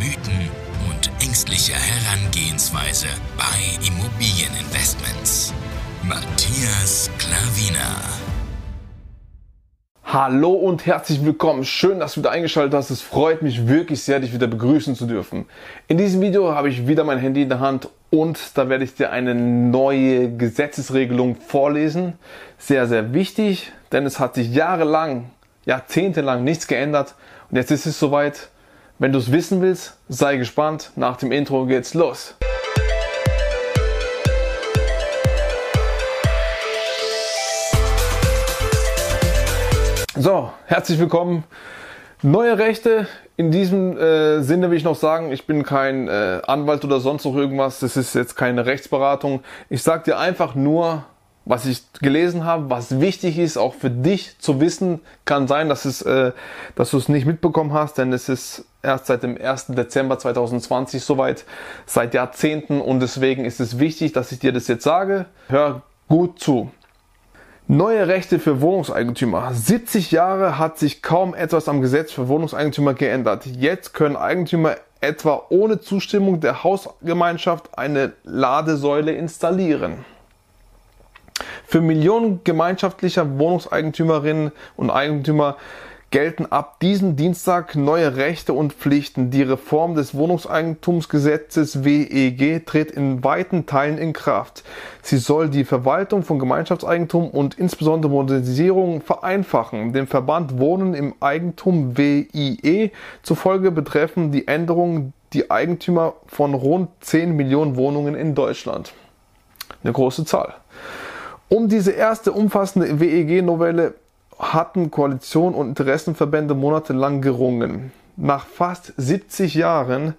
Mythen und ängstliche Herangehensweise bei Immobilieninvestments. Matthias Klavina. Hallo und herzlich willkommen. Schön, dass du wieder eingeschaltet hast. Es freut mich wirklich sehr, dich wieder begrüßen zu dürfen. In diesem Video habe ich wieder mein Handy in der Hand und da werde ich dir eine neue Gesetzesregelung vorlesen. Sehr, sehr wichtig, denn es hat sich jahrelang, jahrzehntelang nichts geändert und jetzt ist es soweit. Wenn du es wissen willst, sei gespannt. Nach dem Intro geht's los. So, herzlich willkommen. Neue Rechte. In diesem äh, Sinne will ich noch sagen, ich bin kein äh, Anwalt oder sonst noch irgendwas. Das ist jetzt keine Rechtsberatung. Ich sage dir einfach nur, was ich gelesen habe, was wichtig ist, auch für dich zu wissen. Kann sein, dass, es, äh, dass du es nicht mitbekommen hast, denn es ist erst seit dem 1. Dezember 2020 soweit, seit Jahrzehnten und deswegen ist es wichtig, dass ich dir das jetzt sage. Hör gut zu. Neue Rechte für Wohnungseigentümer. 70 Jahre hat sich kaum etwas am Gesetz für Wohnungseigentümer geändert. Jetzt können Eigentümer etwa ohne Zustimmung der Hausgemeinschaft eine Ladesäule installieren. Für Millionen gemeinschaftlicher Wohnungseigentümerinnen und Eigentümer gelten ab diesem Dienstag neue Rechte und Pflichten. Die Reform des Wohnungseigentumsgesetzes WEG tritt in weiten Teilen in Kraft. Sie soll die Verwaltung von Gemeinschaftseigentum und insbesondere Modernisierung vereinfachen. Dem Verband Wohnen im Eigentum WIE zufolge betreffen die Änderungen die Eigentümer von rund 10 Millionen Wohnungen in Deutschland. Eine große Zahl. Um diese erste umfassende WEG-Novelle hatten Koalition und Interessenverbände monatelang gerungen. Nach fast 70 Jahren,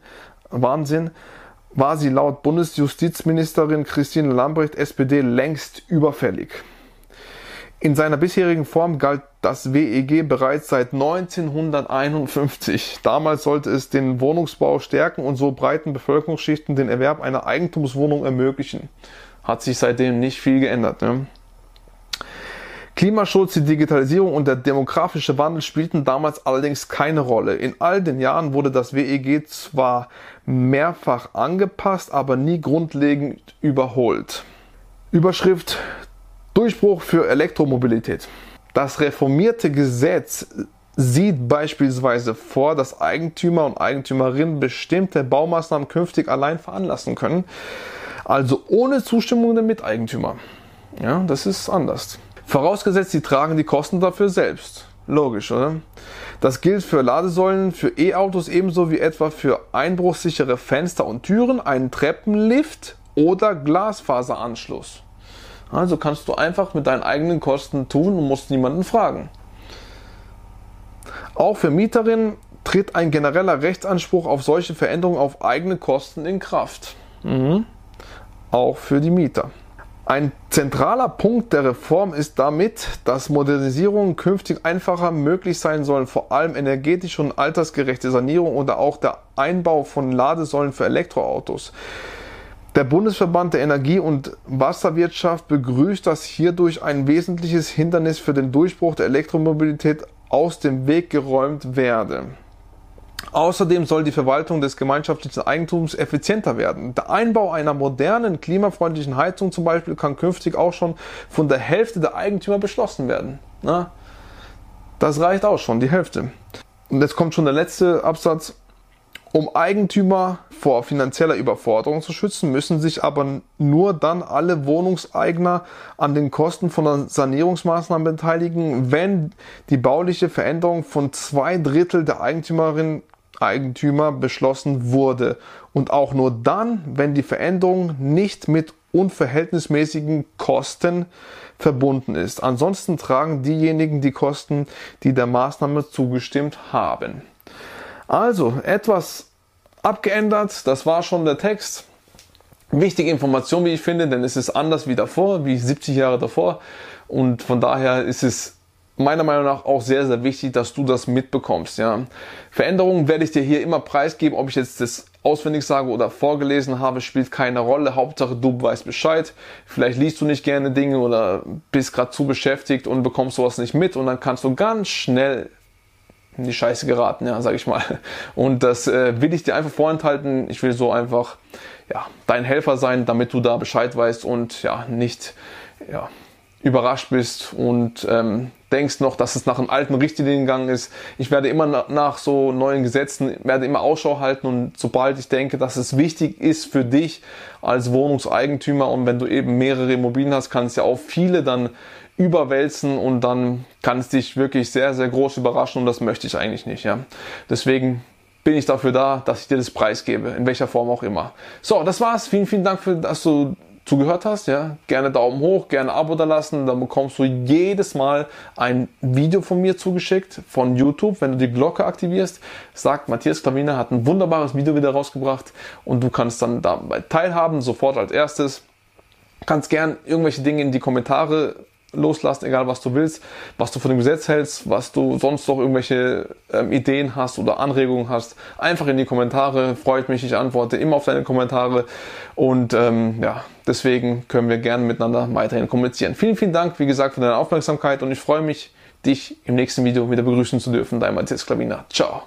Wahnsinn, war sie laut Bundesjustizministerin Christine Lambrecht SPD längst überfällig. In seiner bisherigen Form galt das WEG bereits seit 1951. Damals sollte es den Wohnungsbau stärken und so breiten Bevölkerungsschichten den Erwerb einer Eigentumswohnung ermöglichen. Hat sich seitdem nicht viel geändert. Ne? Klimaschutz, die Digitalisierung und der demografische Wandel spielten damals allerdings keine Rolle. In all den Jahren wurde das WEG zwar mehrfach angepasst, aber nie grundlegend überholt. Überschrift Durchbruch für Elektromobilität. Das reformierte Gesetz sieht beispielsweise vor, dass Eigentümer und Eigentümerinnen bestimmte Baumaßnahmen künftig allein veranlassen können, also ohne Zustimmung der Miteigentümer. Ja, das ist anders. Vorausgesetzt, sie tragen die Kosten dafür selbst. Logisch, oder? Das gilt für Ladesäulen, für E-Autos ebenso wie etwa für einbruchsichere Fenster und Türen, einen Treppenlift oder Glasfaseranschluss. Also kannst du einfach mit deinen eigenen Kosten tun und musst niemanden fragen. Auch für Mieterinnen tritt ein genereller Rechtsanspruch auf solche Veränderungen auf eigene Kosten in Kraft. Mhm. Auch für die Mieter. Ein zentraler Punkt der Reform ist damit, dass Modernisierungen künftig einfacher möglich sein sollen, vor allem energetische und altersgerechte Sanierung oder auch der Einbau von Ladesäulen für Elektroautos. Der Bundesverband der Energie- und Wasserwirtschaft begrüßt, dass hierdurch ein wesentliches Hindernis für den Durchbruch der Elektromobilität aus dem Weg geräumt werde. Außerdem soll die Verwaltung des gemeinschaftlichen Eigentums effizienter werden. Der Einbau einer modernen, klimafreundlichen Heizung zum Beispiel kann künftig auch schon von der Hälfte der Eigentümer beschlossen werden. Na, das reicht auch schon, die Hälfte. Und jetzt kommt schon der letzte Absatz. Um Eigentümer vor finanzieller Überforderung zu schützen, müssen sich aber nur dann alle Wohnungseigner an den Kosten von Sanierungsmaßnahmen beteiligen, wenn die bauliche Veränderung von zwei Drittel der Eigentümerin Eigentümer beschlossen wurde und auch nur dann, wenn die Veränderung nicht mit unverhältnismäßigen Kosten verbunden ist. Ansonsten tragen diejenigen die Kosten, die der Maßnahme zugestimmt haben. Also etwas abgeändert. Das war schon der Text. Wichtige Information, wie ich finde, denn es ist anders wie davor, wie 70 Jahre davor. Und von daher ist es meiner Meinung nach auch sehr, sehr wichtig, dass du das mitbekommst. Ja. Veränderungen werde ich dir hier immer preisgeben, ob ich jetzt das auswendig sage oder vorgelesen habe, spielt keine Rolle. Hauptsache du weißt Bescheid. Vielleicht liest du nicht gerne Dinge oder bist gerade zu beschäftigt und bekommst sowas nicht mit und dann kannst du ganz schnell in die Scheiße geraten, ja, sag ich mal. Und das äh, will ich dir einfach vorenthalten. Ich will so einfach ja, dein Helfer sein, damit du da Bescheid weißt und ja, nicht ja, überrascht bist und ähm, denkst noch, dass es nach einem alten Richtlinien gegangen ist. Ich werde immer nach so neuen Gesetzen, werde immer Ausschau halten und sobald ich denke, dass es wichtig ist für dich als Wohnungseigentümer und wenn du eben mehrere Immobilien hast, kannst ja auch viele dann überwälzen und dann kann es dich wirklich sehr, sehr groß überraschen und das möchte ich eigentlich nicht. Ja. Deswegen bin ich dafür da, dass ich dir das Preis gebe, in welcher Form auch immer. So, das war's. Vielen, vielen Dank, für, dass du zugehört hast, ja, gerne Daumen hoch, gerne Abo da lassen, dann bekommst du jedes Mal ein Video von mir zugeschickt von YouTube, wenn du die Glocke aktivierst, sagt Matthias Klaviner hat ein wunderbares Video wieder rausgebracht und du kannst dann dabei teilhaben, sofort als erstes. Kannst gern irgendwelche Dinge in die Kommentare loslassen, egal was du willst, was du von dem Gesetz hältst, was du sonst noch irgendwelche ähm, Ideen hast oder Anregungen hast, einfach in die Kommentare. Freut mich, ich antworte immer auf deine Kommentare und ähm, ja, deswegen können wir gerne miteinander weiterhin kommunizieren. Vielen, vielen Dank, wie gesagt, für deine Aufmerksamkeit und ich freue mich, dich im nächsten Video wieder begrüßen zu dürfen. Dein Matthias Klavina. Ciao.